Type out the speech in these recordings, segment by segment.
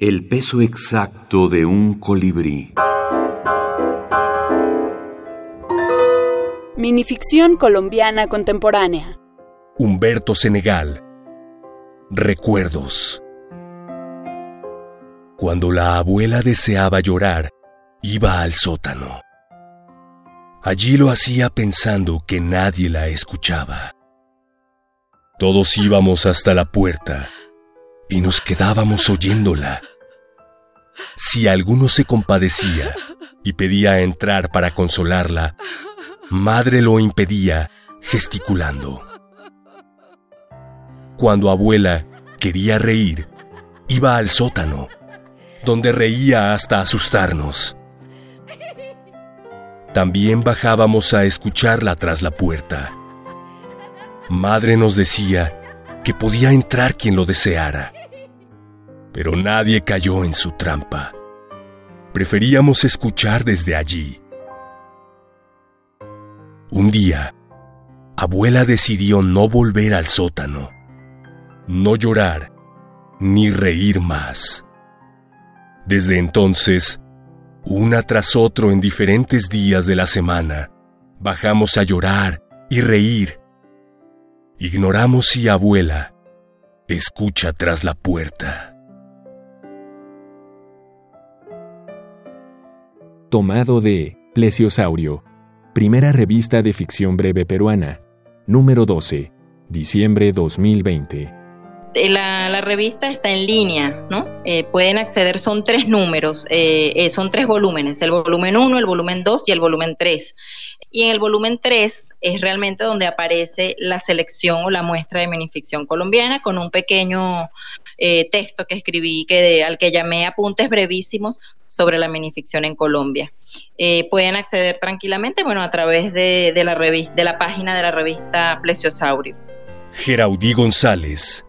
El peso exacto de un colibrí. Minificción colombiana contemporánea. Humberto Senegal. Recuerdos. Cuando la abuela deseaba llorar, iba al sótano. Allí lo hacía pensando que nadie la escuchaba. Todos íbamos hasta la puerta y nos quedábamos oyéndola. Si alguno se compadecía y pedía entrar para consolarla, madre lo impedía gesticulando. Cuando abuela quería reír, iba al sótano, donde reía hasta asustarnos. También bajábamos a escucharla tras la puerta. Madre nos decía que podía entrar quien lo deseara pero nadie cayó en su trampa. Preferíamos escuchar desde allí. Un día, abuela decidió no volver al sótano, no llorar, ni reír más. Desde entonces, una tras otro en diferentes días de la semana, bajamos a llorar y reír. Ignoramos si abuela escucha tras la puerta. Tomado de Plesiosaurio, primera revista de ficción breve peruana, número 12, diciembre 2020. Eh, la, revista está en línea, ¿no? Eh, pueden acceder, son tres números, eh, son tres volúmenes, el volumen 1, el volumen 2 y el volumen 3. Y en el volumen 3 es realmente donde aparece la selección o la muestra de minificción colombiana con un pequeño eh, texto que escribí que al que llamé apuntes brevísimos sobre la minificción en Colombia. Eh, pueden acceder tranquilamente, bueno, a través de, la revista, de la página de la revista Plesiosaurio. Geraudí González,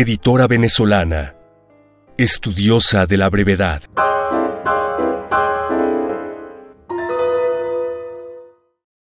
editora venezolana, estudiosa de la brevedad.